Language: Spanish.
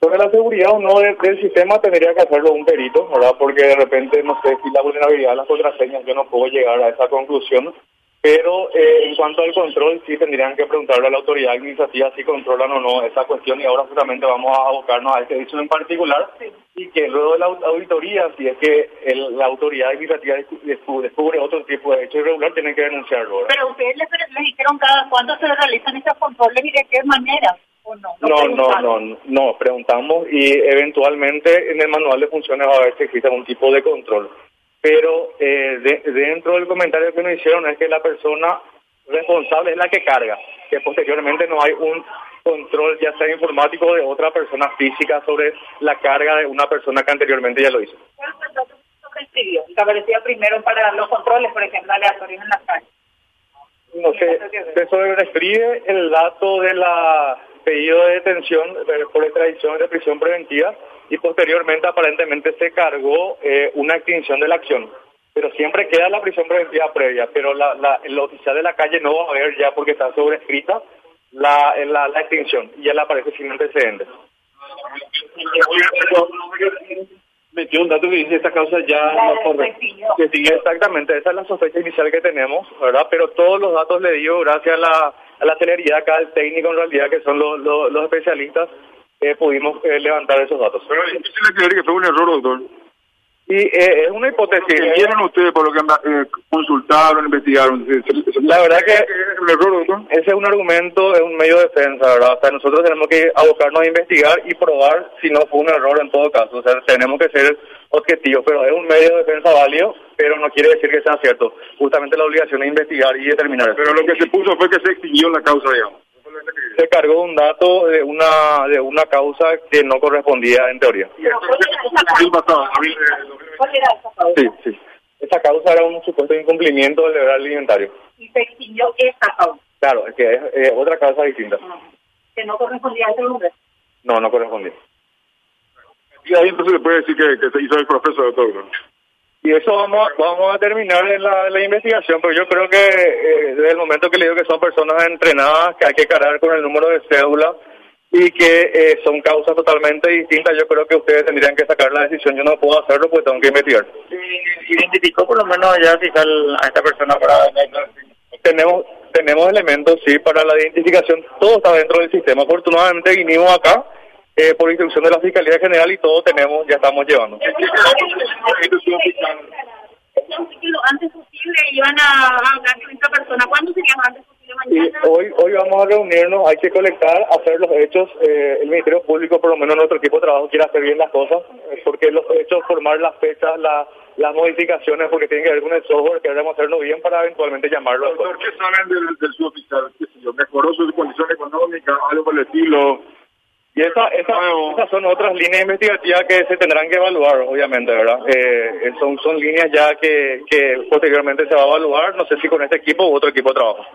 Sobre la seguridad o no del, sistema tendría que hacerlo un perito, ¿verdad? Porque de repente, no sé, si la vulnerabilidad de las contraseñas, yo no puedo llegar a esa conclusión. Pero eh, en cuanto al control, sí tendrían que preguntarle a la autoridad administrativa si controlan o no esa cuestión y ahora justamente vamos a abocarnos a este hecho en particular y que luego de la au- auditoría, si es que el- la autoridad administrativa descu- descu- descubre otro tipo de hecho irregular, tienen que denunciarlo. Pero ustedes les, les dijeron cada cuándo se realizan estos controles y de qué manera, ¿o no? No, no, no, no, preguntamos y eventualmente en el manual de funciones va a ver si existe algún tipo de control. Pero eh, de- dentro del comentario que nos hicieron es que la persona responsable es la que carga, que posteriormente no hay un control ya sea informático de otra persona física sobre la carga de una persona que anteriormente ya lo hizo. ¿Cuál fue el dato que escribió? Que aparecía primero para los controles, por ejemplo, aleatorios en la calle. No sé, se sobrescribe el dato de la pedido de detención por extradición de prisión preventiva y posteriormente aparentemente se cargó eh, una extinción de la acción. Pero siempre queda la prisión preventiva previa, pero la, la, el oficial de la calle no va a ver ya porque está sobrescrita la, la, la extinción y ya le aparece sin antecedentes. Metió un dato que dice esta causa ya La no exactamente, esa es la sospecha inicial que tenemos, ¿verdad? Pero todos los datos le digo gracias a la, la celeridad acá del técnico en realidad, que son los, los, los especialistas, eh, pudimos eh, levantar esos datos. Pero es difícil de creer que fue un error, doctor. Y eh, es una hipótesis. ¿Qué vieron ustedes por lo que eh, consultaron, investigaron? ¿Se- se- se- La verdad que- ¿Es un error, doctor? Ese es un argumento, es un medio de defensa, ¿verdad? O sea, nosotros tenemos que abocarnos a investigar y probar si no fue un error en todo caso. O sea, tenemos que ser objetivos, pero es un medio de defensa válido, pero no quiere decir que sea cierto. Justamente la obligación es investigar y determinar. Pero lo que se puso fue que se extinguió la causa, digamos. Se cargó un dato de una de una causa que no correspondía en teoría. Pero ¿cuál era esa Abril causa? pasado, abril de 2020. ¿Cuál era esa causa? Sí, sí. Esa causa era un supuesto incumplimiento del deber alimentario. Y se extinguió esa causa, Claro, es que es eh, otra causa distinta. que no correspondía a ese hombre. No, no correspondía. Y ahí entonces se puede decir que, que se hizo el proceso, doctor. ¿no? Y eso vamos a, vamos a terminar en la, la investigación, pero yo creo que eh, desde el momento que le digo que son personas entrenadas, que hay que cargar con el número de cédula y que eh, son causas totalmente distintas, yo creo que ustedes tendrían que sacar la decisión. Yo no puedo hacerlo porque tengo que investigar. identificó por lo menos ya a esta persona para Tenemos tenemos elementos, sí, para la identificación. Todo está dentro del sistema. Afortunadamente vinimos acá eh, por instrucción de la Fiscalía General y todo tenemos, ya estamos llevando. Decían que lo antes posible iban a hablar con esta persona. ¿Cuándo sería lo antes posible? Y hoy hoy vamos a reunirnos, hay que colectar, hacer los hechos. eh, el Ministerio Público, por lo menos nuestro equipo de trabajo, quiere hacer bien las cosas, eh, porque los hechos, formar las fechas, la- las modificaciones, porque tienen que ver con el software, queremos hacerlo bien para eventualmente llamarlo. Doctor, ¿qué saben del, del subfiscal? ¿Qué sé yo? ¿Mejoró su condición económica? ¿Algo por el estilo? Y esa, esa, esas son otras líneas investigativas que se tendrán que evaluar, obviamente, ¿verdad? Eh, son, son líneas ya que, que posteriormente se va a evaluar, no sé si con este equipo u otro equipo de trabajo.